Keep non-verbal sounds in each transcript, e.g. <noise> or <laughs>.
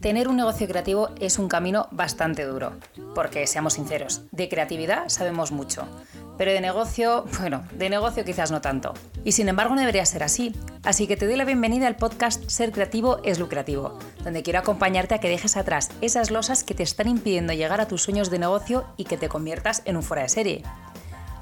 Tener un negocio creativo es un camino bastante duro, porque seamos sinceros, de creatividad sabemos mucho, pero de negocio, <laughs> bueno, de negocio quizás no tanto. Y sin embargo no debería ser así, así que te doy la bienvenida al podcast Ser Creativo es Lucrativo, donde quiero acompañarte a que dejes atrás esas losas que te están impidiendo llegar a tus sueños de negocio y que te conviertas en un fuera de serie.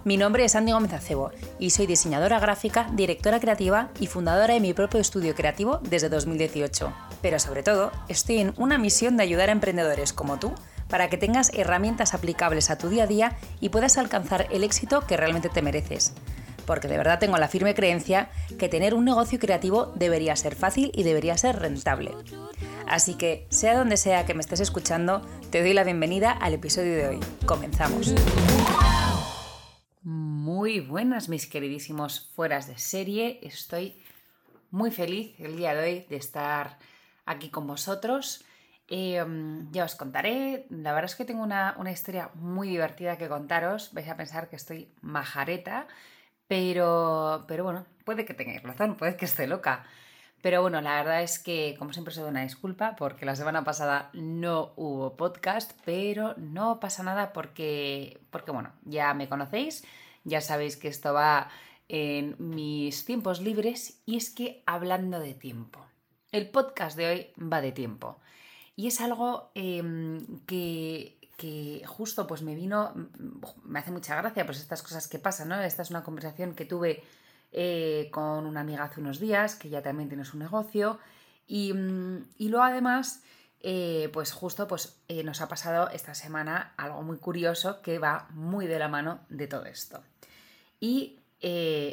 Mi nombre es Andy Gómez Acebo y soy diseñadora gráfica, directora creativa y fundadora de mi propio estudio creativo desde 2018. Pero sobre todo, estoy en una misión de ayudar a emprendedores como tú para que tengas herramientas aplicables a tu día a día y puedas alcanzar el éxito que realmente te mereces. Porque de verdad tengo la firme creencia que tener un negocio creativo debería ser fácil y debería ser rentable. Así que, sea donde sea que me estés escuchando, te doy la bienvenida al episodio de hoy. Comenzamos. Muy buenas, mis queridísimos fueras de serie. Estoy muy feliz el día de hoy de estar aquí con vosotros. Em, ya os contaré. La verdad es que tengo una, historia muy divertida que contaros. Vais a pensar que estoy majareta, pero, pero bueno, puede que tengáis razón, puede que esté loca. Pero bueno, la verdad es que, como siempre, os doy una disculpa porque la semana pasada no hubo podcast, pero no pasa nada porque, porque bueno, ya me conocéis, ya sabéis que esto va en mis tiempos libres y es que hablando de tiempo, el podcast de hoy va de tiempo y es algo em, que, que justo pues me vino, me hace mucha gracia pues estas cosas que pasan, ¿no? Esta es una conversación que tuve eh, con una amiga hace unos días, que ya también tiene su negocio. Y, mm, luego además, eh, pues justo pues, eh, nos ha pasado esta semana algo muy curioso que va muy de la mano de todo esto. Y,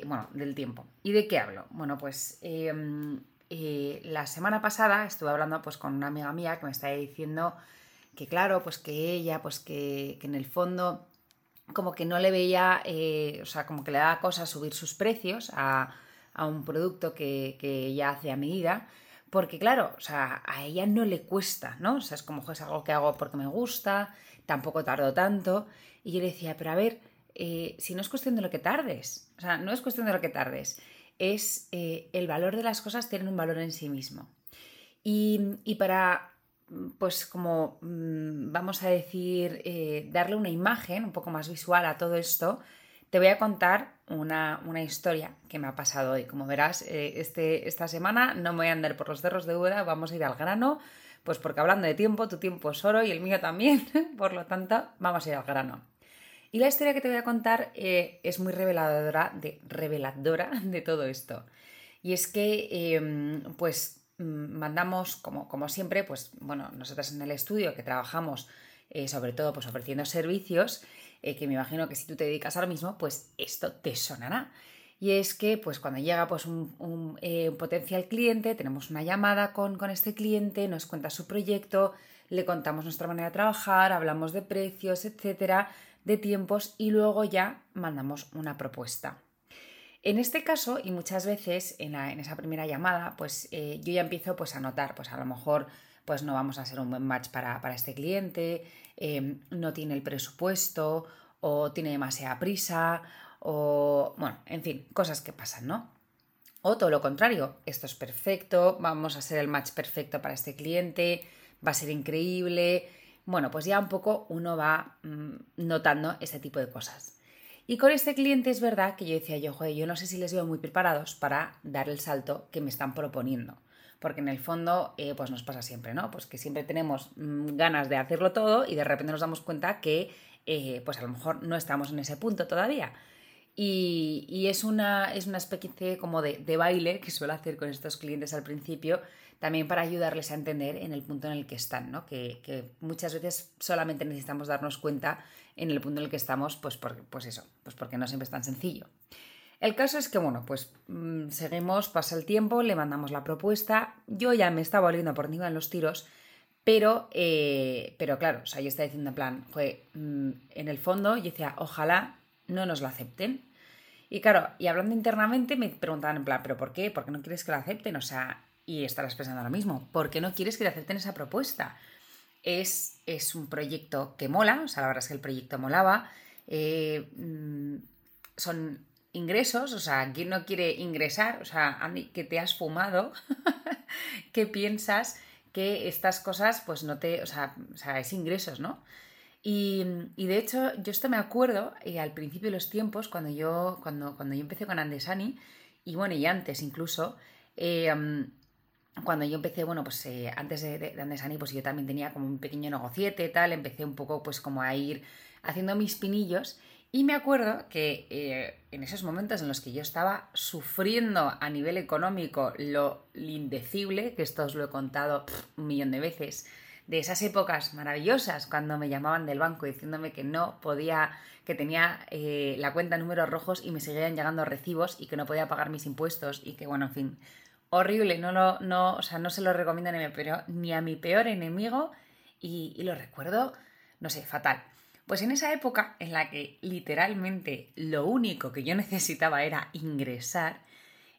bueno, del tiempo. ¿Y de qué hablo? Bueno, pues em, la semana pasada estuve hablando pues, con una amiga mía que me estaba diciendo que claro, pues que ella, pues que, en el fondo como que no le veía, eh, o sea, como que le daba cosa subir sus precios a, un producto que, que, ella hace a medida, porque claro, o sea, a ella no le cuesta, ¿no? O sea, es como es algo que hago porque me gusta, tampoco tardo tanto, y yo le decía, pero a ver, eh, si no es cuestión de lo que tardes, o sea, no es cuestión de lo que tardes, es eh, el valor de las cosas tienen un valor en sí mismo. Y, y para pues como mm, vamos a decir, eh, darle una imagen un poco más visual a todo esto, te voy a contar una, historia que me ha pasado hoy. Como verás, eh, este, esta semana no me voy a andar por los cerros de Úbeda, vamos a ir al grano, pues porque hablando de tiempo, tu tiempo es oro y el mío también, <laughs> por lo tanto, vamos a ir al grano. Y la historia que te voy a contar eh, es muy reveladora de, reveladora <laughs> de todo esto. Y es que, em, pues, Mm, mandamos, como, como siempre, pues bueno, nosotros en el estudio que trabajamos eh, sobre todo pues ofreciendo servicios, eh, que me imagino que si tú te dedicas ahora mismo, pues esto te sonará. Y es que pues cuando llega pues un, eh, potencial cliente, tenemos una llamada con, con este cliente, nos cuenta su proyecto, le contamos nuestra manera de trabajar, hablamos de precios, etcétera, de tiempos y luego ya mandamos una propuesta. En este caso, y muchas veces en, esa primera llamada, pues eh, yo ya empiezo pues, a notar, pues a lo mejor pues no vamos a ser un buen match para, este cliente, em, no tiene el presupuesto o tiene demasiada prisa o, bueno, en fin, cosas que pasan, ¿no? O todo lo contrario, esto es perfecto, vamos a ser el match perfecto para este cliente, va a ser increíble. Bueno, pues ya un poco uno va mm, notando ese tipo de cosas. Y con este cliente es verdad que yo decía yo, joder, yo no sé si les veo muy preparados para dar el salto que me están proponiendo. Porque en el fondo, eh, pues nos pasa siempre, ¿no? Pues que siempre tenemos mm, ganas de hacerlo todo y de repente nos damos cuenta que, eh, pues a lo mejor no estamos en ese punto todavía. Y, es, una, es una especie como de, de baile que suelo hacer con estos clientes al principio, también para ayudarles a entender en el punto en el que están, ¿no? que, muchas veces solamente necesitamos darnos cuenta en el punto en el que estamos, pues, pues eso, pues porque no siempre es tan sencillo. El caso es que, bueno, pues mm, seguimos, pasa el tiempo, le mandamos la propuesta, yo ya me estaba volviendo por encima de los tiros, pero, eh, pero claro, o sea, yo estaba diciendo en plan, mm, en el fondo, yo decía, ojalá no nos la acepten. Y claro, y hablando internamente me preguntaban en plan, ¿pero por qué? ¿Por qué no quieres que la acepten? O sea, y estarás pensando lo mismo, ¿por qué no quieres que te acepten esa propuesta? Es, es un proyecto que mola, o sea, la verdad es que el proyecto molaba, eh, mm, son ingresos, o sea, ¿quién no quiere ingresar? O sea, que te has fumado <laughs> que piensas que estas cosas, pues no te, o sea, o sea es ingresos, ¿no? Y, de hecho, yo esto me acuerdo eh, al principio de los tiempos, cuando yo, cuando, cuando yo empecé con Andesani, y bueno, y antes incluso, eh, cuando yo empecé, bueno, pues eh, antes de, de, Andesani, pues yo también tenía como un pequeño negociete, tal, empecé un poco pues como a ir haciendo mis pinillos y me acuerdo que eh, en esos momentos en los que yo estaba sufriendo a nivel económico lo indecible, que esto os lo he contado un millón de veces, de esas épocas maravillosas cuando me llamaban del banco diciéndome que no podía, que tenía eh, la cuenta en números rojos y me seguían llegando recibos y que no podía pagar mis impuestos y que bueno, en fin, horrible, no lo, no, o sea, no se lo recomiendo ni a mi peor, ni a mi peor enemigo y lo recuerdo, no sé, fatal. Pues en esa época en la que literalmente lo único que yo necesitaba era ingresar,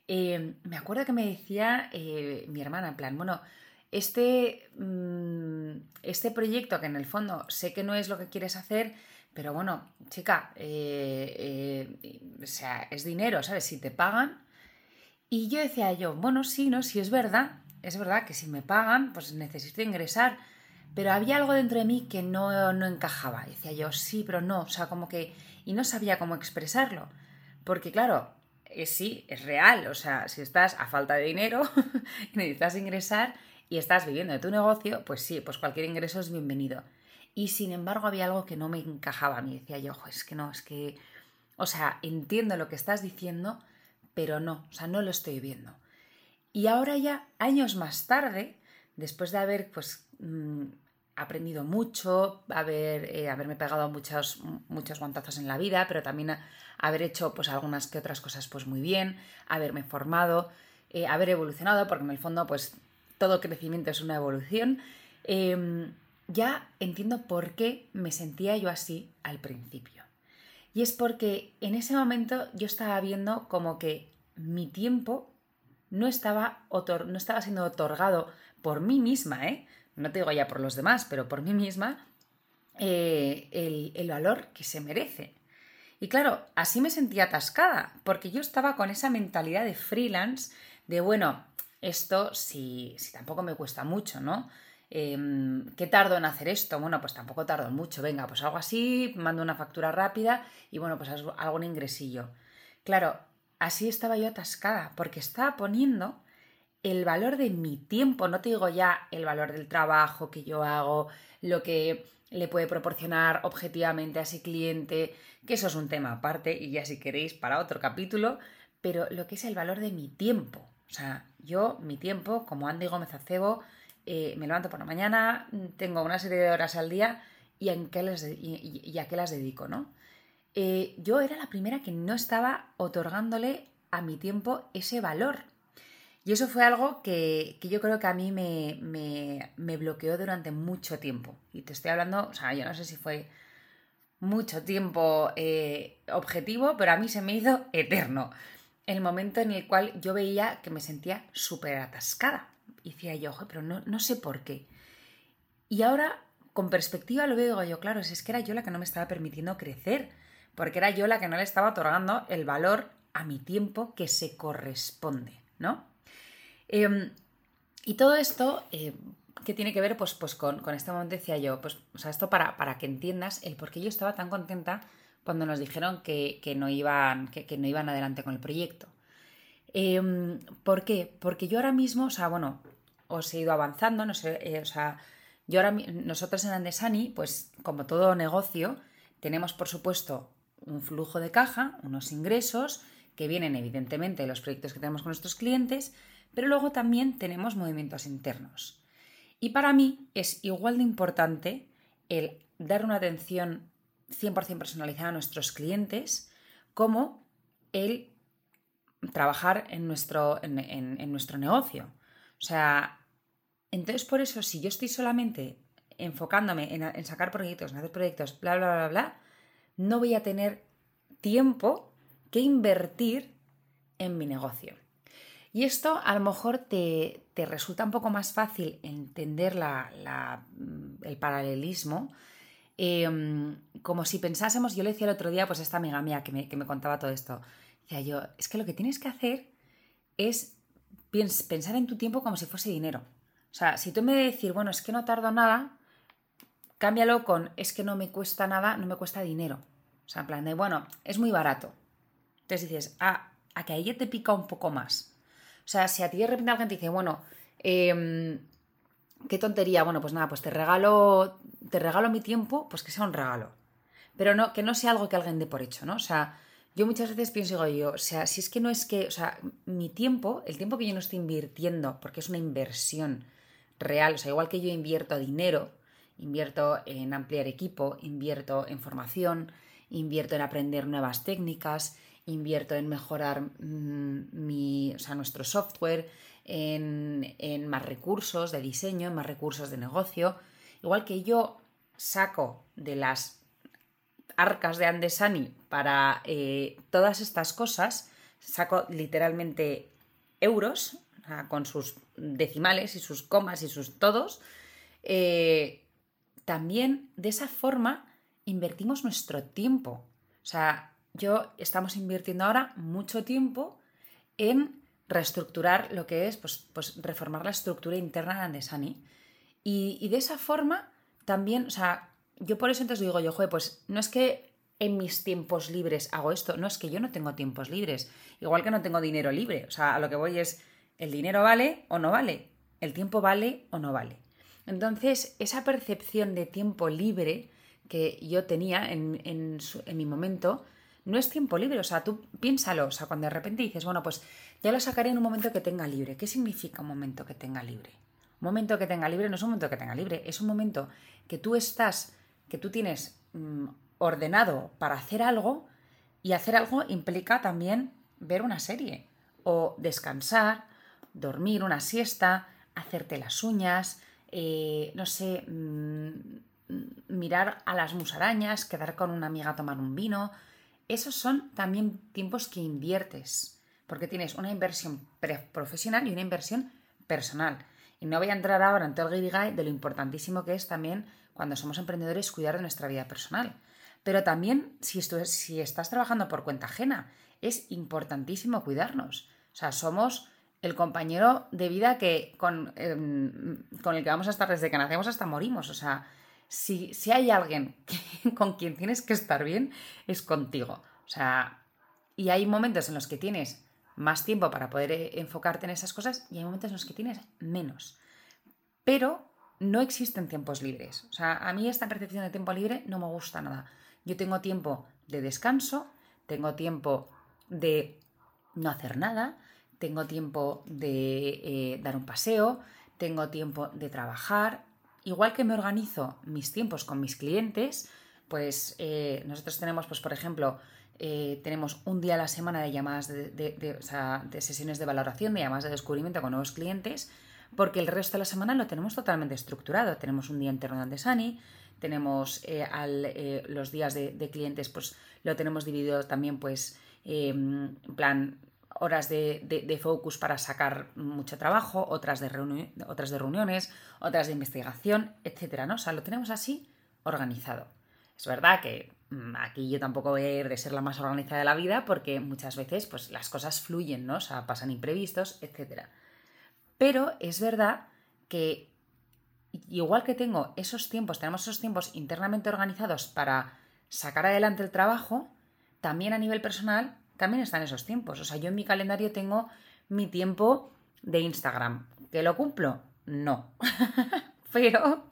eh, me acuerdo que me decía eh, mi hermana, en plan, bueno, este, mm, este proyecto que en el fondo sé que no es lo que quieres hacer, pero bueno, chica, eh, o sea, es dinero, ¿sabes? Si te pagan. Y yo decía yo, bueno, sí, ¿no? Si es verdad, es verdad que si me pagan, pues necesito ingresar pero había algo dentro de mí que no, no encajaba. decía yo, sí, pero no, o sea, como que... Y no sabía cómo expresarlo. Porque claro, es, sí, es real, o sea, si estás a falta de dinero <laughs> necesitas ingresar y estás viviendo de tu negocio, pues sí, pues cualquier ingreso es bienvenido. Y sin embargo había algo que no me encajaba a mí. Decía yo, es que no, es que... O sea, entiendo lo que estás diciendo, pero no, o sea, no lo estoy viendo. Y ahora ya, años más tarde, después de haber pues mm, aprendido mucho, haber, eh, haberme pegado muchos, muchos guantazos en la vida, pero también haber hecho pues algunas que otras cosas pues muy bien, haberme formado, eh, haber evolucionado, porque en el fondo pues todo crecimiento es una evolución, em, ya entiendo por qué me sentía yo así al principio. Y es porque en ese momento yo estaba viendo como que mi tiempo no estaba, no estaba siendo otorgado por mí misma, ¿eh? No te digo ya por los demás, pero por mí misma, eh, el, valor que se merece. Y claro, así me sentía atascada, porque yo estaba con esa mentalidad de freelance, de bueno, esto si, tampoco me cuesta mucho, ¿no? Eh, ¿Qué tardo en hacer esto? Bueno, pues tampoco tardo mucho. Venga, pues algo así, mando una factura rápida y bueno, pues un ingresillo. Claro, así estaba yo atascada, porque estaba poniendo el valor de mi tiempo, no te digo ya el valor del trabajo que yo hago, lo que le puede proporcionar objetivamente a ese cliente, que eso es un tema aparte y ya si queréis para otro capítulo, pero lo que es el valor de mi tiempo. O sea, yo, mi tiempo, como Andy Gómez Acebo, eh, me levanto por la mañana, tengo una serie de horas al día y, en qué a qué las dedico, ¿no? Eh, yo era la primera que no estaba otorgándole a mi tiempo ese valor. Y eso fue algo que, yo creo que a mí me, bloqueó durante mucho tiempo. Y te estoy hablando, o sea, yo no sé si fue mucho tiempo eh, objetivo, pero a mí se me hizo eterno. El momento en el cual yo veía que me sentía súper atascada. Y decía yo, ojo, pero no, no sé por qué. Y ahora, con perspectiva, lo veo yo, claro, es que era yo la que no me estaba permitiendo crecer, porque era yo la que no le estaba otorgando el valor a mi tiempo que se corresponde, ¿no? Em, y todo esto, eh, ¿qué tiene que ver pues, pues con, este momento? Decía yo, pues, o sea, esto para, para que entiendas el por qué yo estaba tan contenta cuando nos dijeron que, no, iban, que, no iban adelante con el proyecto. Em, ¿Por qué? Porque yo ahora mismo, o sea, bueno, os he ido avanzando, no sé, eh, o sea, yo ahora, nosotros en Andesani, pues como todo negocio, tenemos por supuesto un flujo de caja, unos ingresos que vienen evidentemente de los proyectos que tenemos con nuestros clientes, pero luego también tenemos movimientos internos. Y para mí es igual de importante el dar una atención 100% personalizada a nuestros clientes como el trabajar en nuestro, en, nuestro negocio. O sea, entonces por eso si yo estoy solamente enfocándome en, en, sacar proyectos, en hacer proyectos, bla, bla, bla, bla, no voy a tener tiempo que invertir en mi negocio. Y esto a lo mejor te, resulta un poco más fácil entender el paralelismo, em, como si pensásemos, yo le decía el otro día, pues esta amiga mía que me, que me contaba todo esto, decía yo, es que lo que tienes que hacer es pensar en tu tiempo como si fuese dinero. O sea, si tú me decir, bueno, es que no tardo nada, cámbialo con es que no me cuesta nada, no me cuesta dinero. O sea, en plan de, bueno, es muy barato. Entonces dices, ah, a que a ella te pica un poco más. O sea, si a ti de repente alguien te dice, bueno, em, qué tontería, bueno, pues nada, pues te regalo, te regalo mi tiempo, pues que sea un regalo. Pero no, que no sea algo que alguien dé por hecho, ¿no? O sea, yo muchas veces pienso, digo yo, o sea, si es que no es que, o sea, mi tiempo, el tiempo que yo no estoy invirtiendo, porque es una inversión real, o sea, igual que yo invierto dinero, invierto en ampliar equipo, invierto en formación, invierto en aprender nuevas técnicas, invierto en mejorar mm, mi, o sea, nuestro software, en, en, más recursos de diseño, en más recursos de negocio. Igual que yo saco de las arcas de Andesani para eh, todas estas cosas, saco literalmente euros con sus decimales y sus comas y sus todos, eh, también de esa forma invertimos nuestro tiempo. O sea, yo estamos invirtiendo ahora mucho tiempo en reestructurar lo que es, pues, pues reformar la estructura interna de Andesani. Y, y, de esa forma también, o sea, yo por eso entonces digo yo, joder, pues no es que en mis tiempos libres hago esto, no es que yo no tengo tiempos libres, igual que no tengo dinero libre, o sea, a lo que voy es, ¿el dinero vale o no vale? ¿El tiempo vale o no vale? Entonces, esa percepción de tiempo libre que yo tenía en, en, mi momento, no es tiempo libre. O sea, tú piénsalo. O sea, cuando de repente dices, bueno, pues ya lo sacaré en un momento que tenga libre. ¿Qué significa un momento que tenga libre? Un momento que tenga libre no es un momento que tenga libre, es un momento que tú estás, que tú tienes mm, ordenado para hacer algo y hacer algo implica también ver una serie o descansar, dormir una siesta, hacerte las uñas, eh, no sé, mm, mirar a las musarañas, quedar con una amiga a tomar un vino. Esos son también tiempos que inviertes, porque tienes una inversión profesional y una inversión personal. Y no voy a entrar ahora en todo el guirigay de lo importantísimo que es también cuando somos emprendedores cuidar de nuestra vida personal. Pero también si, estás trabajando por cuenta ajena, es importantísimo cuidarnos. O sea, somos el compañero de vida que con, em, con el que vamos a estar desde que nacemos hasta morimos. O sea, si, si hay alguien <laughs> con quien tienes que estar bien, es contigo. O sea, y hay momentos en los que tienes más tiempo para poder eh, enfocarte en esas cosas y hay momentos en los que tienes menos. Pero no existen tiempos libres. O sea, a mí esta percepción de tiempo libre no me gusta nada. Yo tengo tiempo de descanso, tengo tiempo de no hacer nada, tengo tiempo de eh, dar un paseo, tengo tiempo de trabajar. Igual que me organizo mis tiempos con mis clientes, pues eh, nosotros tenemos, pues por ejemplo, eh, tenemos un día a la semana de llamadas de, sesiones de valoración, de llamadas de descubrimiento con nuevos clientes, porque el resto de la semana lo tenemos totalmente estructurado. Tenemos un día interno de Sani, tenemos los días de, clientes, pues lo tenemos dividido también, pues, en plan, horas de, focus para sacar mucho trabajo, otras de, otras de reuniones, otras de investigación, etcétera, ¿no? O sea, lo tenemos así organizado. Es verdad que mm, aquí yo tampoco voy a ir de ser la más organizada de la vida porque muchas veces pues, las cosas fluyen, ¿no? O sea, pasan imprevistos, etcétera. Pero es verdad que igual que tengo esos tiempos, tenemos esos tiempos internamente organizados para sacar adelante el trabajo, también a nivel personal también están esos tiempos. O sea, yo en mi calendario tengo mi tiempo de Instagram. ¿Que lo cumplo? No. <laughs> pero,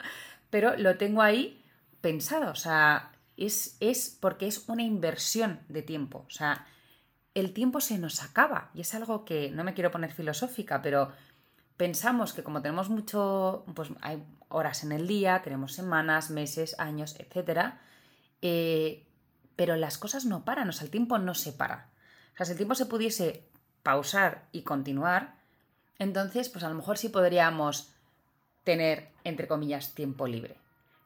pero lo tengo ahí pensado. O sea, es, es porque es una inversión de tiempo. O sea, el tiempo se nos acaba. Y es algo que no me quiero poner filosófica, pero pensamos que como tenemos mucho, pues hay horas en el día, tenemos semanas, meses, años, etc. Eh, pero las cosas no paran, o sea, el tiempo no se para. Sea, si el tiempo se pudiese pausar y continuar, entonces, pues a lo mejor sí podríamos tener, entre comillas, tiempo libre.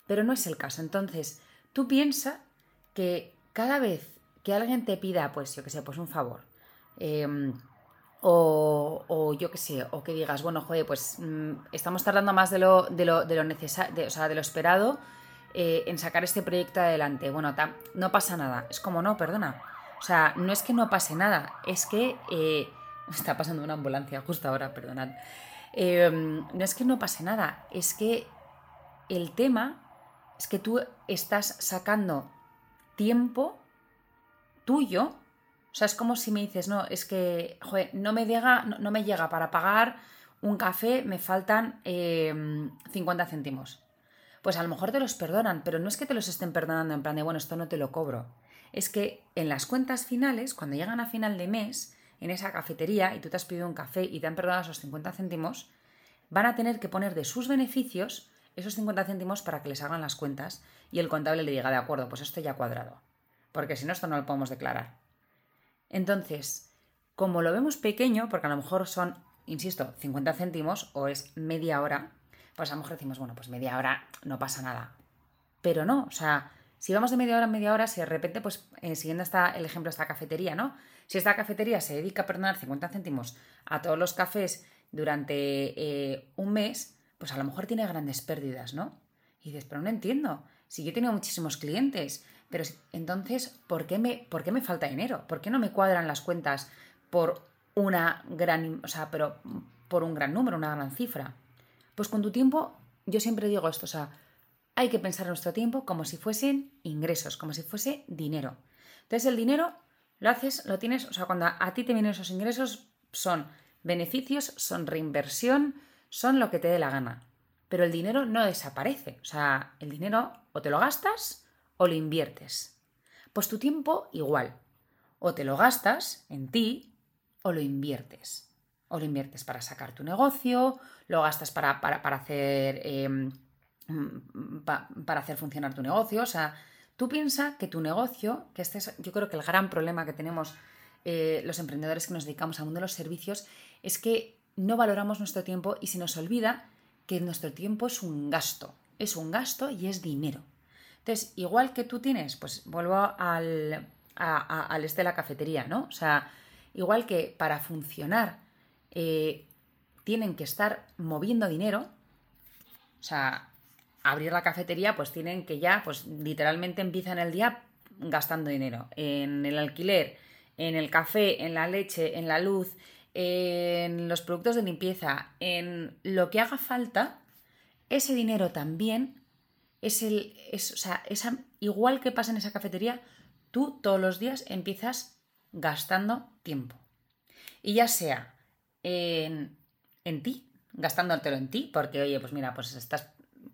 Pero no es el caso. Entonces, tú piensa que cada vez que alguien te pida, pues yo que sé, pues un favor, em, o, yo qué sé, o que digas, bueno, joder, pues mm, estamos tardando más de lo, de lo, de lo necesario, o sea, de lo esperado eh, en sacar este proyecto adelante. Bueno, no pasa nada. Es como, no, perdona. O sea, no es que no pase nada, es que, eh, <laughs> está pasando una ambulancia justo ahora, perdonad. Em, no es que no pase nada, es que el tema es que tú estás sacando tiempo tuyo. O sea, es como si me dices, no, es que, no me llega, no, me llega para pagar un café, me faltan 50 em, céntimos. Pues a lo mejor te los perdonan, pero no es que te los estén perdonando en plan de, bueno, esto no te lo cobro. Es que en las cuentas finales, cuando llegan a final de mes, en esa cafetería y tú te has pedido un café y te han perdonado esos 50 céntimos, van a tener que poner de sus beneficios esos 50 céntimos para que les hagan las cuentas y el contable le diga, de acuerdo, pues esto ya cuadrado, porque si no, esto no lo podemos declarar. Entonces, como lo vemos pequeño, porque a lo mejor son, insisto, 50 céntimos o es media hora, pues a lo mejor decimos, bueno, pues media hora no pasa nada. Pero no, o sea, si vamos de media hora a media hora, si de repente, pues eh, siguiendo el ejemplo esta cafetería, ¿no? Si esta cafetería se dedica a perdonar 50 céntimos a todos los cafés durante eh, un mes, pues a lo mejor tiene grandes pérdidas, ¿no? Y dices, pero no entiendo. Si yo he tenido muchísimos clientes, pero entonces, ¿por qué me, ¿por qué me falta dinero? ¿Por qué no me cuadran las cuentas por una gran, o sea, pero por un gran número, una gran cifra? Pues con tu tiempo, yo siempre digo esto, o sea, hay que pensar en nuestro tiempo como si fuesen ingresos, como si fuese dinero. Entonces el dinero lo haces, lo tienes, o sea, cuando a ti te vienen esos ingresos son beneficios, son reinversión, son lo que te dé la gana. Pero el dinero no desaparece. O sea, el dinero o te lo gastas o lo inviertes. Pues tu tiempo igual. O te lo gastas en ti o lo inviertes. O lo inviertes para sacar tu negocio, lo gastas para, hacer, em, para hacer funcionar tu negocio. O sea, tú piensas que tu negocio, que este es yo creo que el gran problema que tenemos eh, los emprendedores que nos dedicamos al mundo de los servicios, es que no valoramos nuestro tiempo y se nos olvida que nuestro tiempo es un gasto, es un gasto y es dinero. Entonces, igual que tú tienes, pues vuelvo al, al este de la cafetería, ¿no? O sea, igual que para funcionar eh, tienen que estar moviendo dinero, o sea, abrir la cafetería, pues tienen que ya, pues literalmente empiezan el día gastando dinero en el alquiler, en el café, en la leche, en la luz, en los productos de limpieza, en lo que haga falta, ese dinero también es el. Es, o sea, igual que pasa en esa cafetería, tú todos los días empiezas gastando tiempo. Y ya sea en, en ti, gastándotelo en ti, porque oye, pues mira, pues estás,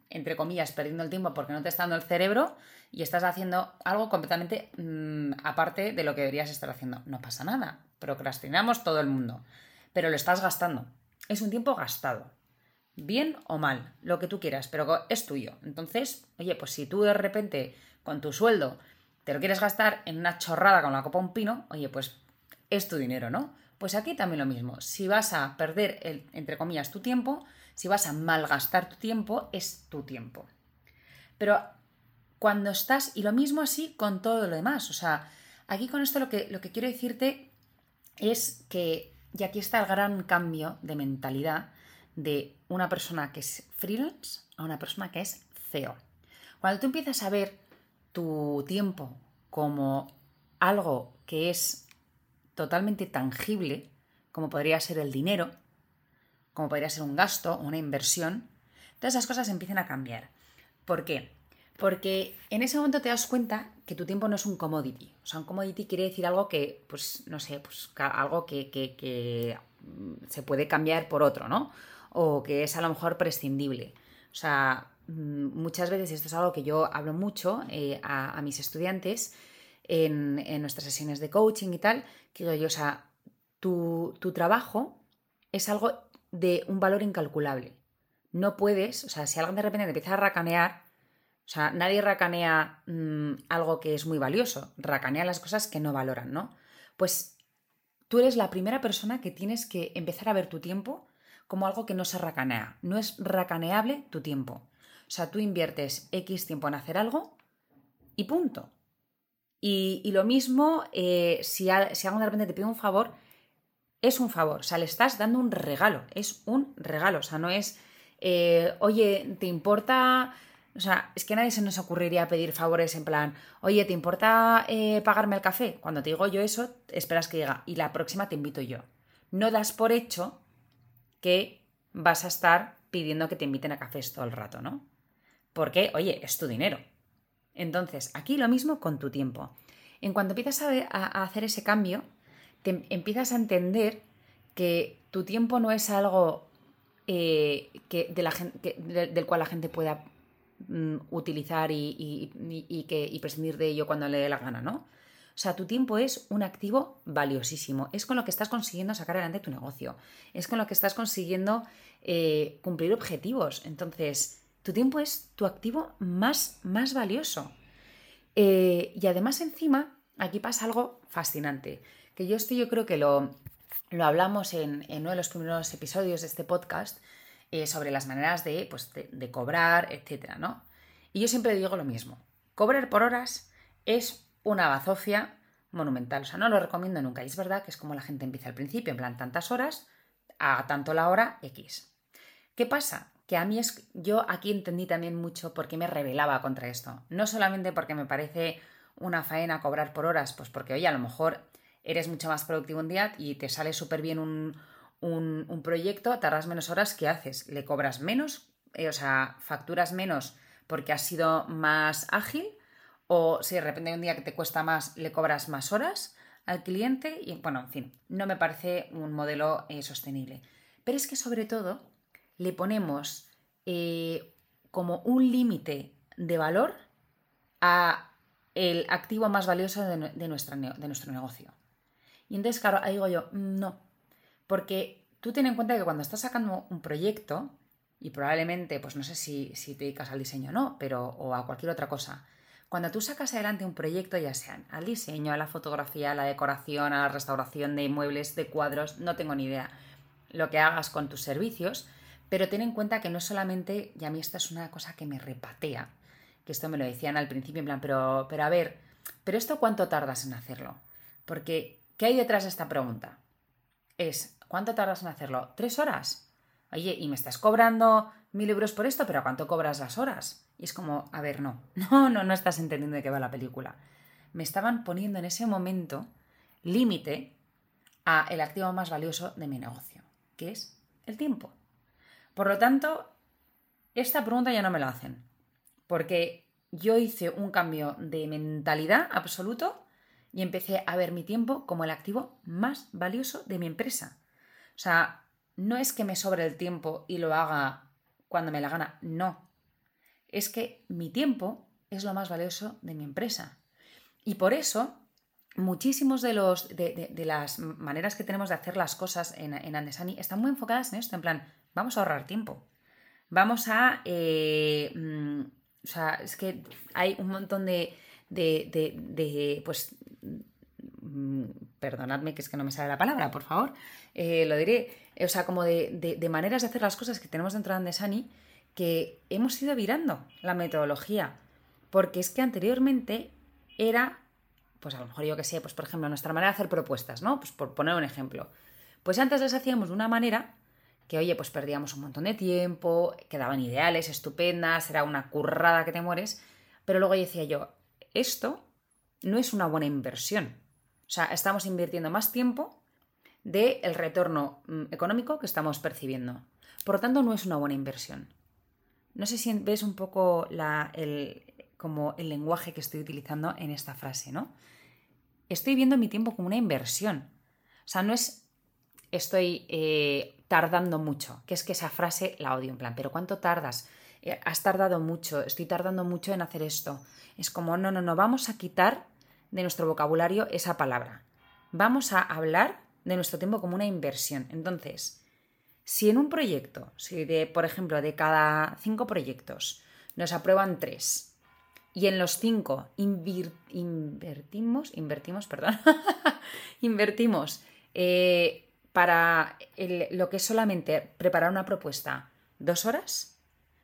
entre comillas, perdiendo el tiempo porque no te está dando el cerebro y estás haciendo algo completamente mm, aparte de lo que deberías estar haciendo. No pasa nada, procrastinamos todo el mundo, pero lo estás gastando. Es un tiempo gastado. Bien o mal, lo que tú quieras, pero es tuyo. Entonces, oye, pues si tú de repente con tu sueldo te lo quieres gastar en una chorrada con la copa un pino, oye, pues es tu dinero, ¿no? Pues aquí también lo mismo. Si vas a perder, el, entre comillas, tu tiempo, si vas a malgastar tu tiempo, es tu tiempo. Pero cuando estás, y lo mismo así con todo lo demás, o sea, aquí con esto lo que, lo que quiero decirte es que, y aquí está el gran cambio de mentalidad de una persona que es freelance a una persona que es CEO. Cuando tú empiezas a ver tu tiempo como algo que es totalmente tangible, como podría ser el dinero, como podría ser un gasto, una inversión, todas esas cosas empiezan a cambiar. ¿Por qué? Porque en ese momento te das cuenta que tu tiempo no es un commodity. O sea, un commodity quiere decir algo que, pues, no sé, pues algo que, mm, se puede cambiar por otro, ¿no? O que es a lo mejor prescindible. O sea, mm, muchas veces, esto es algo que yo hablo mucho eh, a, mis estudiantes en, nuestras sesiones de coaching y tal, que digo yo, o sea, tu, tu trabajo es algo de un valor incalculable. No puedes, o sea, si alguien de repente te empieza a racanear, o sea, nadie racanea mm, algo que es muy valioso, racanea las cosas que no valoran, ¿no? Pues tú eres la primera persona que tienes que empezar a ver tu tiempo como algo que no se racanea. No es racaneable tu tiempo. O sea, tú inviertes X tiempo en hacer algo y punto. Y, lo mismo, eh, si, si alguien de repente te pide un favor, es un favor. O sea, le estás dando un regalo. Es un regalo. O sea, no es, eh, oye, ¿te importa o sea, es que nadie se nos ocurriría pedir favores en plan, oye, ¿te importa eh, pagarme el café? Cuando te digo yo eso, esperas que diga, y la próxima te invito yo. no das por hecho que vas a estar pidiendo que te inviten a cafés todo el rato, ¿no? Porque, oye, es tu dinero. Entonces, aquí lo mismo con tu tiempo. En cuanto empiezas a, hacer ese cambio, te empiezas a entender que tu tiempo no es algo eh, que, de la del cual la gente pueda mm, utilizar y, que, y prescindir de ello cuando le dé la gana, ¿no? O sea, tu tiempo es un activo valiosísimo. Es con lo que estás consiguiendo sacar adelante tu negocio. Es con lo que estás consiguiendo eh, cumplir objetivos. Entonces, tu tiempo es tu activo más, más valioso. Eh, y además encima, aquí pasa algo fascinante, que yo esto yo creo que lo, lo hablamos en, uno de los primeros episodios de este podcast, eh, sobre las maneras de, pues, de, cobrar, etcétera, ¿no? Y yo siempre digo lo mismo. Cobrar por horas es una bazofia monumental. O sea, no lo recomiendo nunca. Y es verdad que es como la gente empieza al principio, en plan tantas horas, a tanto la hora X. ¿Qué pasa? Que a mí es. Yo aquí entendí también mucho por qué me rebelaba contra esto. No solamente porque me parece una faena cobrar por horas, pues porque, oye, a lo mejor eres mucho más productivo un día y te sale súper bien un, un, proyecto, tardas menos horas, ¿qué haces? ¿Le cobras menos? Eh, o sea, facturas menos porque has sido más ágil o si de repente un día que te cuesta más le cobras más horas al cliente y bueno, en fin, no me parece un modelo eh, sostenible. Pero es que sobre todo le ponemos eh, como un límite de valor a el activo más valioso de, de nuestro negocio. Y entonces, claro, ahí digo yo, no, porque tú ten en cuenta que cuando estás sacando un proyecto, y probablemente, pues no sé si, si te dedicas al diseño o no, pero, o a cualquier otra cosa, cuando tú sacas adelante un proyecto, ya sea al diseño, a la fotografía, a la decoración, a la restauración de muebles, de cuadros, no tengo ni idea lo que hagas con tus servicios, pero ten en cuenta que no solamente, y a mí esta es una cosa que me repatea, que esto me lo decían al principio, en plan, pero, pero a ver, ¿pero esto cuánto tardas en hacerlo? Porque, ¿qué hay detrás de esta pregunta? Es, ¿cuánto tardas en hacerlo? ¿Tres horas? Oye, y me estás cobrando mil euros por esto, pero ¿a cuánto cobras las horas? Y es como, a ver, no, <laughs> no, no, no estás entendiendo de qué va la película. Me estaban poniendo en ese momento límite a el activo más valioso de mi negocio, que es el tiempo. Por lo tanto, esta pregunta ya no me la hacen, porque yo hice un cambio de mentalidad absoluto y empecé a ver mi tiempo como el activo más valioso de mi empresa. O sea, no es que me sobre el tiempo y lo haga cuando me la gana, no es que mi tiempo es lo más valioso de mi empresa. Y por eso, muchísimos de, los, de, las maneras que tenemos de hacer las cosas en, en, Andesani están muy enfocadas en esto, en plan, vamos a ahorrar tiempo. Vamos a... Eh, mm, o sea, es que hay un montón de... de, pues... Mm, perdonadme que es que no me sale la palabra, por favor. Eh, lo diré. O sea, como de, maneras de hacer las cosas que tenemos dentro de Andesani que hemos ido virando la metodología, porque es que anteriormente era, pues a lo mejor yo que sé, pues por ejemplo, nuestra manera de hacer propuestas, ¿no? Pues por poner un ejemplo. Pues antes las hacíamos de una manera que, oye, pues perdíamos un montón de tiempo, quedaban ideales, estupendas, era una currada que te mueres, pero luego decía yo, esto no es una buena inversión. O sea, estamos invirtiendo más tiempo del el retorno mm, económico que estamos percibiendo. Por lo tanto, no es una buena inversión. No sé si ves un poco el, como el lenguaje que estoy utilizando en esta frase, ¿no? Estoy viendo mi tiempo como una inversión. O sea, no es estoy eh, tardando mucho, que es que esa frase la odio en plan, pero ¿cuánto tardas? Eh, has tardado mucho, estoy tardando mucho en hacer esto. Es como, no, no, no, vamos a quitar de nuestro vocabulario esa palabra. Vamos a hablar de nuestro tiempo como una inversión. Entonces, si en un proyecto, si de, por ejemplo, de cada cinco proyectos nos aprueban tres y en los cinco invertimos, invertimos, perdón, <laughs> invertimos eh, para lo que es solamente preparar una propuesta dos horas,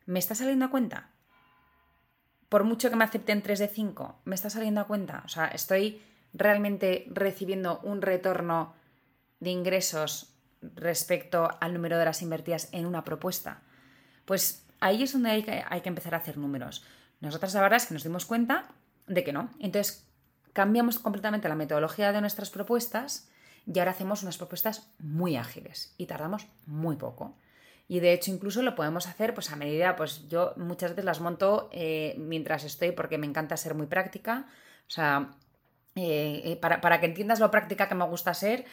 ¿me está saliendo a cuenta? Por mucho que me acepten tres de cinco, ¿me está saliendo a cuenta? O sea, estoy realmente recibiendo un retorno de ingresos respecto al número de horas invertidas en una propuesta? Pues ahí es donde hay que, hay que empezar a hacer números. Nosotras la verdad es que nos dimos cuenta de que no. Entonces cambiamos completamente la metodología de nuestras propuestas y ahora hacemos unas propuestas muy ágiles y tardamos muy poco. Y de hecho incluso lo podemos hacer pues a medida, pues yo muchas veces las monto eh, mientras estoy porque me encanta ser muy práctica. O sea, eh, eh, para, que entiendas lo práctica que me gusta ser,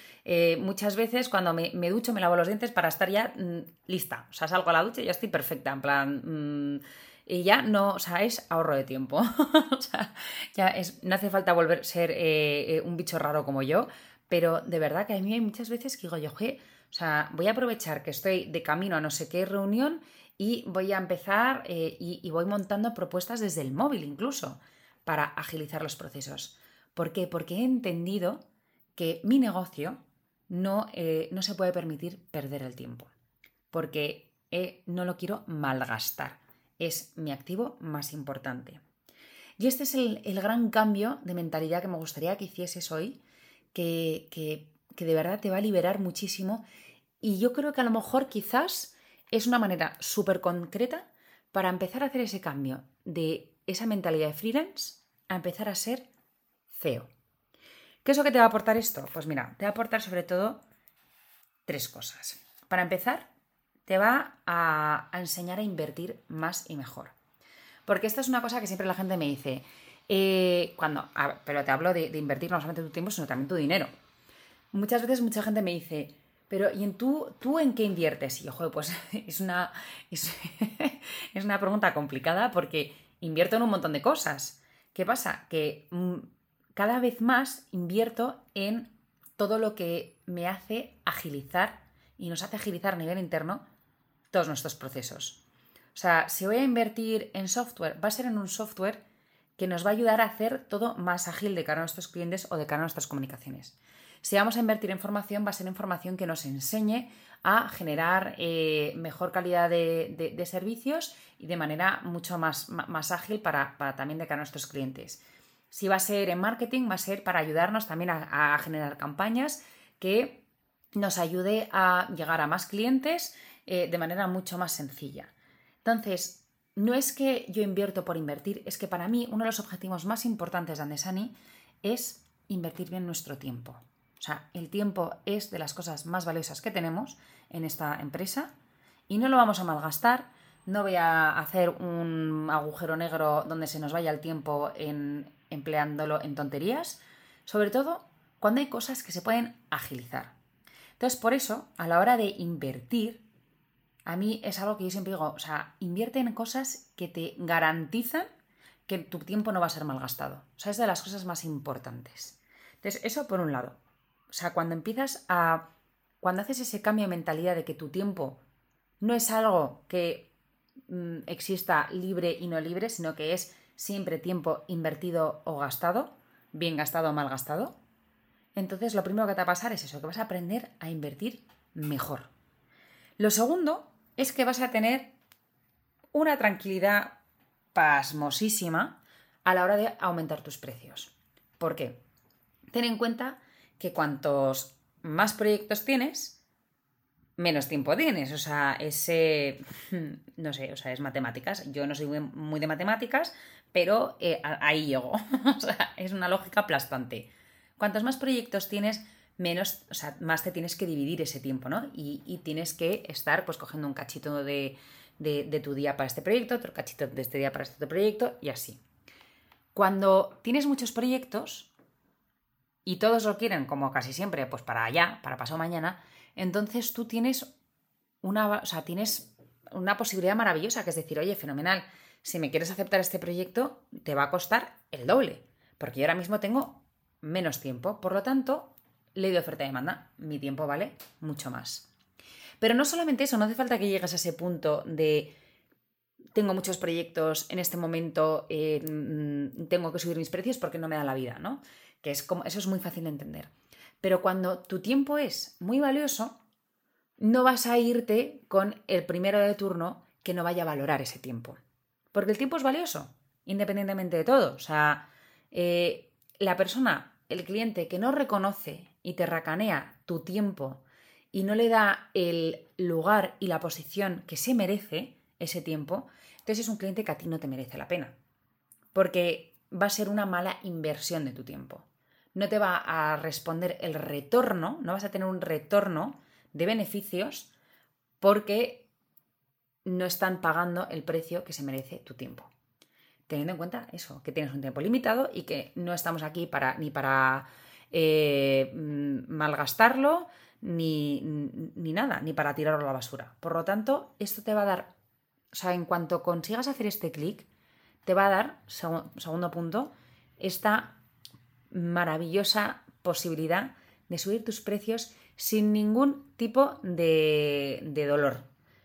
muchas veces cuando me, ducho me lavo los dientes para estar ya mm, lista. O sea, salgo a la ducha y ya estoy perfecta, en plan... Mm, y ya no, o sea, es ahorro de tiempo. <laughs> o sea, ya es, no hace falta volver a ser un bicho raro como yo, pero de verdad que a mí hay muchas veces que digo yo, o sea, voy a aprovechar que estoy de camino a no sé qué reunión y voy a empezar eh, y, voy montando propuestas desde el móvil incluso para agilizar los procesos. ¿Por qué? Porque he entendido que mi negocio no, eh, no se puede permitir perder el tiempo, porque eh, no lo quiero malgastar. Es mi activo más importante. Y este es el, gran cambio de mentalidad que me gustaría que hicieses hoy, que, que que de verdad te va a liberar muchísimo y yo creo que a lo mejor quizás es una manera súper concreta para empezar a hacer ese cambio de esa mentalidad de freelance a empezar a ser CEO. ¿Qué es lo que te va a aportar esto? Pues mira, te va a aportar sobre todo tres cosas. Para empezar, te va a, enseñar a invertir más y mejor. Porque esta es una cosa que siempre la gente me dice, eh, cuando, pero te hablo de, de, invertir no solamente tu tiempo, sino también tu dinero muchas veces mucha gente me dice, pero ¿y en tú, tú en qué inviertes? Y yo, pues <laughs> es una, <laughs> es, una pregunta complicada porque invierto en un montón de cosas. ¿Qué pasa? Que mm, cada vez más invierto en todo lo que me hace agilizar y nos hace agilizar a nivel interno todos nuestros procesos. O sea, si voy a invertir en software, va a ser en un software que nos va a ayudar a hacer todo más ágil de cara a nuestros clientes o de cara a nuestras comunicaciones. Si vamos a invertir en formación, va a ser en formación que nos enseñe a generar eh, mejor calidad de, servicios y de manera mucho más, más ágil para, también de cara a nuestros clientes. Si va a ser en marketing, va a ser para ayudarnos también a, generar campañas que nos ayude a llegar a más clientes eh, de manera mucho más sencilla. Entonces, no es que yo invierto por invertir, es que para mí uno de los objetivos más importantes de Andesani es invertir bien nuestro tiempo. O sea, el tiempo es de las cosas más valiosas que tenemos en esta empresa y no lo vamos a malgastar. No voy a hacer un agujero negro donde se nos vaya el tiempo empleándolo en tonterías, sobre todo cuando hay cosas que se pueden agilizar. Entonces, por eso, a la hora de invertir, a mí es algo que yo siempre digo, o sea, invierte en cosas que te garantizan que tu tiempo no va a ser malgastado. O sea, es de las cosas más importantes. Entonces, eso por un lado. O sea, cuando empiezas a... Cuando haces ese cambio de mentalidad de que tu tiempo no es algo que mm, exista libre y no libre, sino que es siempre tiempo invertido o gastado, bien gastado o mal gastado, entonces lo primero que te va a pasar es eso, que vas a aprender a invertir mejor. Lo segundo es que vas a tener una tranquilidad pasmosísima a la hora de aumentar tus precios. ¿Por qué? Ten en cuenta que cuantos más proyectos tienes, menos tiempo tienes. O sea, ese, <laughs> no sé, o sea, es matemáticas. Yo no soy muy de matemáticas, pero eh, ahí llego. <laughs> o sea, es una lógica aplastante. Cuantos más proyectos tienes, menos, o sea, más te tienes que dividir ese tiempo, ¿no? Y, tienes que estar, pues, cogiendo un cachito de, de tu día para este proyecto, otro cachito de este día para este otro proyecto, y así. Cuando tienes muchos proyectos, y todos lo quieren, como casi siempre, pues para allá, para pasado mañana, entonces tú tienes una, o sea, tienes una posibilidad maravillosa, que es decir, oye, fenomenal, si me quieres aceptar este proyecto, te va a costar el doble, porque yo ahora mismo tengo menos tiempo, por lo tanto, ley de oferta y demanda, mi tiempo vale mucho más. Pero no solamente eso, no hace falta que llegues a ese punto de tengo muchos proyectos en este momento, eh, mm, tengo que subir mis precios porque no me da la vida, ¿no? Que es como, eso es muy fácil de entender. Pero cuando tu tiempo es muy valioso, no vas a irte con el primero de turno que no vaya a valorar ese tiempo. Porque el tiempo es valioso, independientemente de todo. O sea, eh, la persona, el cliente que no reconoce y te racanea tu tiempo y no le da el lugar y la posición que se merece ese tiempo, entonces es un cliente que a ti no te merece la pena. Porque va a ser una mala inversión de tu tiempo. No te va a responder el retorno, no vas a tener un retorno de beneficios porque no están pagando el precio que se merece tu tiempo. Teniendo en cuenta eso, que tienes un tiempo limitado y que no estamos aquí para, ni para eh, mm, malgastarlo, ni, ni nada, ni para tirarlo a la basura. Por lo tanto, esto te va a dar, o sea, en cuanto consigas hacer este clic, te va a dar, segundo punto, esta maravillosa posibilidad de subir tus precios sin ningún tipo de, de dolor.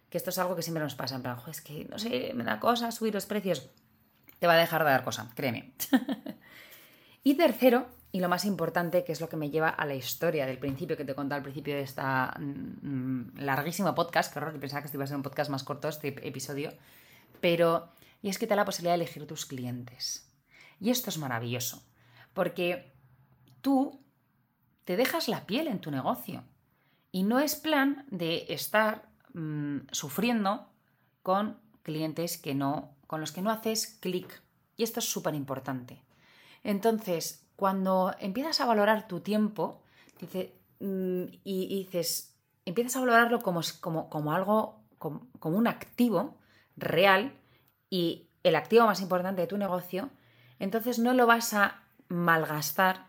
Que esto es algo que siempre nos pasa, en plan, es que no sé, me da cosa subir los precios. Te va a dejar de dar cosa, créeme. <laughs> y tercero, y lo más importante, que es lo que me lleva a la historia del principio que te contado al principio de esta mm, larguísima podcast, que horror, que pensaba que este iba a ser un podcast más corto, este episodio, pero, y es que te da la posibilidad de elegir tus clientes. Y esto es maravilloso, porque tú te dejas la piel en tu negocio. Y no es plan de estar mm, sufriendo con clientes que no, con los que no haces clic. Y esto es súper importante. Entonces, cuando empiezas a valorar tu tiempo, mm, y, dices, empiezas a valorarlo como, como, como algo, como un activo real y el activo más importante de tu negocio, entonces no lo vas a malgastar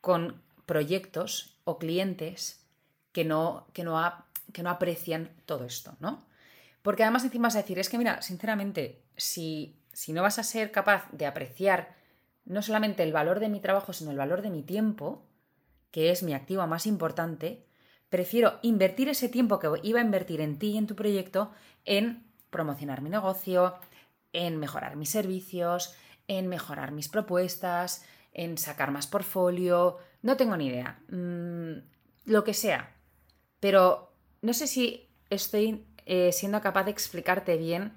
con proyectos o clientes que no, que no, que no aprecian todo esto, ¿no? Porque además encima vas a decir, es que mira, sinceramente, si, si no vas a ser capaz de apreciar no solamente el valor de mi trabajo, sino el valor de mi tiempo, que es mi activo más importante, prefiero invertir ese tiempo que iba a invertir en ti y en tu proyecto en promocionar mi negocio, en mejorar mis servicios, en mejorar mis propuestas, en sacar más portfolio, no tengo ni idea, mm, lo que sea. Pero no sé si estoy eh, siendo capaz de explicarte bien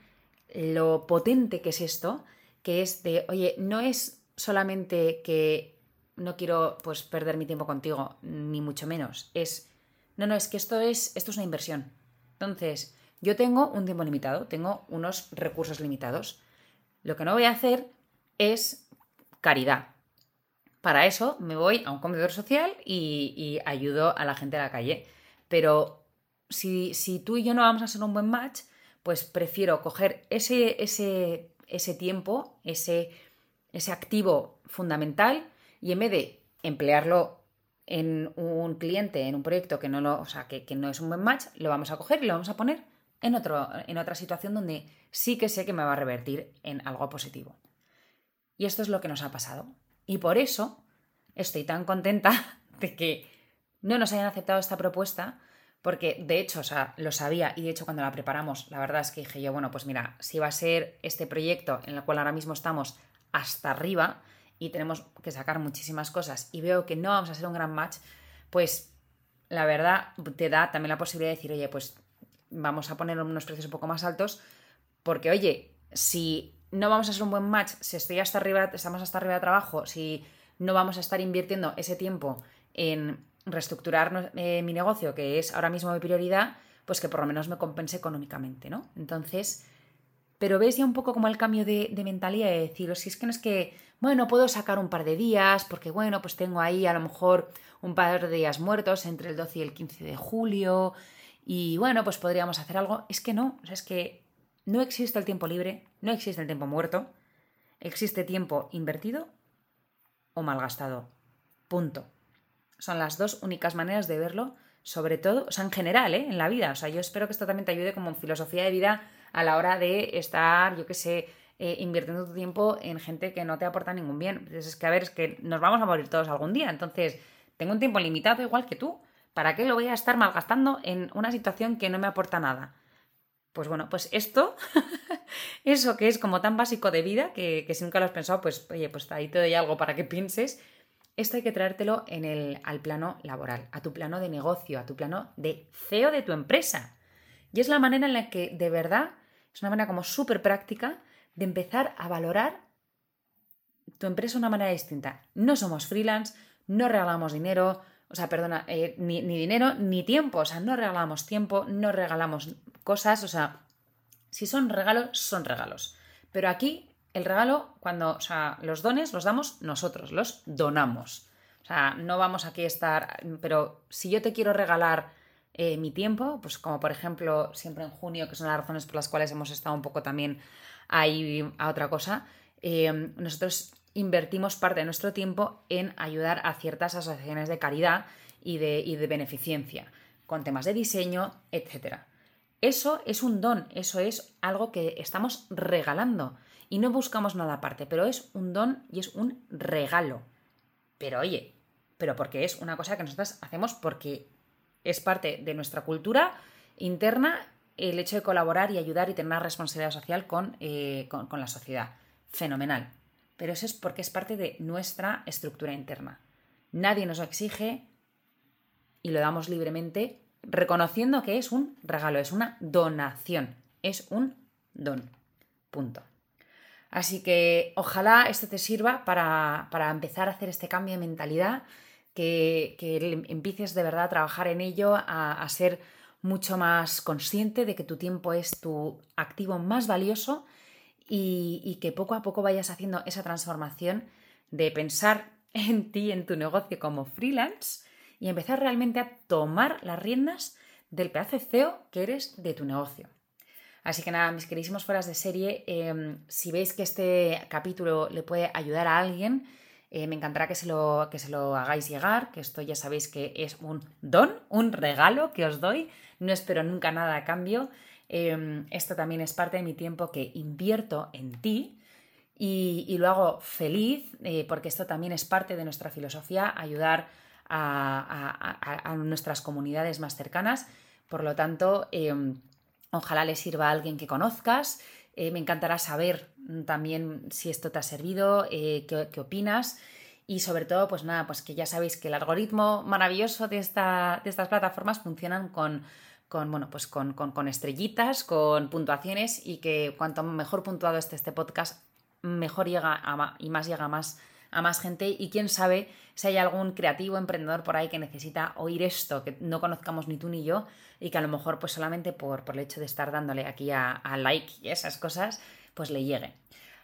lo potente que es esto, que es de, oye, no es solamente que no quiero pues perder mi tiempo contigo, ni mucho menos, es, no, no, es que esto es, esto es una inversión. Entonces, yo tengo un tiempo limitado, tengo unos recursos limitados. Lo que no voy a hacer es caridad. Para eso me voy a un comedor social y, ayudo a la gente de la calle. Pero si, tú y yo no vamos a ser un buen match, pues prefiero coger ese, ese, ese tiempo, ese, ese activo fundamental, y en vez de emplearlo en un cliente, en un proyecto que no, lo, o sea, que, que, no es un buen match, lo vamos a coger y lo vamos a poner en, otro, en otra situación donde sí que sé que me va a revertir en algo positivo. Y esto es lo que nos ha pasado. Y por eso estoy tan contenta <laughs> de que no nos hayan aceptado esta propuesta, porque de hecho, o sea, lo sabía y de hecho cuando la preparamos, la verdad es que dije yo, bueno, pues mira, si va a ser este proyecto en el cual ahora mismo estamos hasta arriba y tenemos que sacar muchísimas cosas y veo que no vamos a ser un gran match, pues la verdad te da también la posibilidad de decir, oye, pues vamos a poner unos precios un poco más altos, porque oye, si no vamos a ser un buen match, si estoy hasta arriba, estamos hasta arriba de trabajo, si no vamos a estar invirtiendo ese tiempo en reestructurar eh, mi negocio, que es ahora mismo mi prioridad, pues que por lo menos me compense económicamente, ¿no? Entonces, pero ves ya un poco como el cambio de, de mentalidad de decir, si es que no es que, bueno, puedo sacar un par de días, porque bueno, pues tengo ahí a lo mejor un par de días muertos entre el 12 y el 15 de julio, y bueno, pues podríamos hacer algo. Es que no, o sea, es que no existe el tiempo libre, no existe el tiempo muerto, existe tiempo invertido o malgastado. Punto. Son las dos únicas maneras de verlo, sobre todo, o sea, en general, ¿eh? en la vida. O sea, yo espero que esto también te ayude como filosofía de vida a la hora de estar, yo qué sé, eh, invirtiendo tu tiempo en gente que no te aporta ningún bien. Entonces, es que, a ver, es que nos vamos a morir todos algún día. Entonces, tengo un tiempo limitado igual que tú. ¿Para qué lo voy a estar malgastando en una situación que no me aporta nada? Pues bueno, pues esto, <laughs> eso que es como tan básico de vida, que, si nunca lo has pensado, pues oye, pues ahí te doy algo para que pienses. Esto hay que traértelo en el, al plano laboral, a tu plano de negocio, a tu plano de CEO de tu empresa. Y es la manera en la que de verdad, es una manera como súper práctica de empezar a valorar tu empresa de una manera distinta. No somos freelance, no regalamos dinero, o sea, perdona, eh, ni, dinero ni tiempo. O sea, no regalamos tiempo, no regalamos cosas. O sea, si son regalos, son regalos. Pero aquí el regalo, cuando, o sea, los dones los damos nosotros, los donamos. O sea, no vamos aquí a estar, pero si yo te quiero regalar eh, mi tiempo, pues como por ejemplo siempre en junio, que son las razones por las cuales hemos estado un poco también ahí a otra cosa, eh, nosotros invertimos parte de nuestro tiempo en ayudar a ciertas asociaciones de caridad y de, y de beneficencia, con temas de diseño, etc. Eso es un don, eso es algo que estamos regalando y no buscamos nada aparte, pero es un don y es un regalo. Pero oye, pero porque es una cosa que nosotros hacemos porque es parte de nuestra cultura interna el hecho de colaborar y ayudar y tener una responsabilidad social eh, con, con la sociedad. Fenomenal. Pero eso es porque es parte de nuestra estructura interna. Nadie nos exige y lo damos libremente, reconociendo que es un regalo, es una donación, es un don. Punto. Así que ojalá esto te sirva para, para empezar a hacer este cambio de mentalidad que, empieces de verdad a trabajar en ello, a, ser mucho más consciente de que tu tiempo es tu activo más valioso y, que poco a poco vayas haciendo esa transformación de pensar <laughs> en ti, en tu negocio como freelance y empezar realmente a tomar las riendas del pedazo CEO que eres de tu negocio. Así que nada, mis queridísimos fueras de serie, em, si veis que este capítulo le puede ayudar a alguien, eh, me encantará que se, lo, que se lo hagáis llegar, que esto ya sabéis que es un don, un regalo que os doy. No espero nunca nada a cambio. Em, esto también es parte de mi tiempo que invierto en ti y, lo hago feliz eh, porque esto también es parte de nuestra filosofía, ayudar a, nuestras comunidades más cercanas. Por lo tanto, em, ojalá le sirva a alguien que conozcas. Eh, me encantará saber también si esto te ha servido, eh, qué, opinas. Y sobre todo, pues nada, pues que ya sabéis que el algoritmo maravilloso de, esta, de estas plataformas funcionan con, con, bueno, pues con, con, estrellitas, con puntuaciones y que cuanto mejor puntuado esté este podcast, mejor llega y más llega más a más gente y quién sabe si hay algún creativo emprendedor por ahí que necesita oír esto, que no conozcamos ni tú ni yo y que a lo mejor pues solamente por, por el hecho de estar dándole aquí a, a like y esas cosas, pues le llegue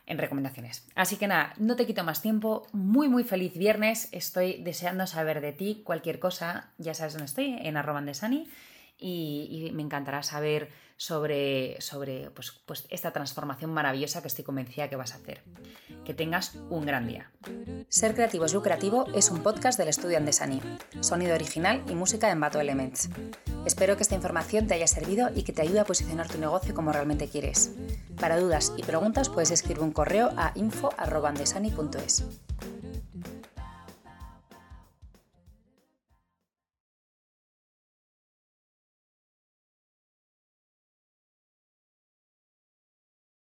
en recomendaciones. Así que nada, no te quito más tiempo. Muy, muy feliz viernes. Estoy deseando saber de ti cualquier cosa. Ya sabes dónde estoy, en arroba y, me encantará saber sobre, sobre pues, pues esta transformación maravillosa que estoy convencida que vas a hacer. Que tengas un gran día. Ser Creativo es Lucrativo es un podcast del estudio Andesani. Sonido original y música en Bato Elements. Espero que esta información te haya servido y que te ayude a posicionar tu negocio como realmente quieres. Para dudas y preguntas puedes escribir un correo a info.andesani.es.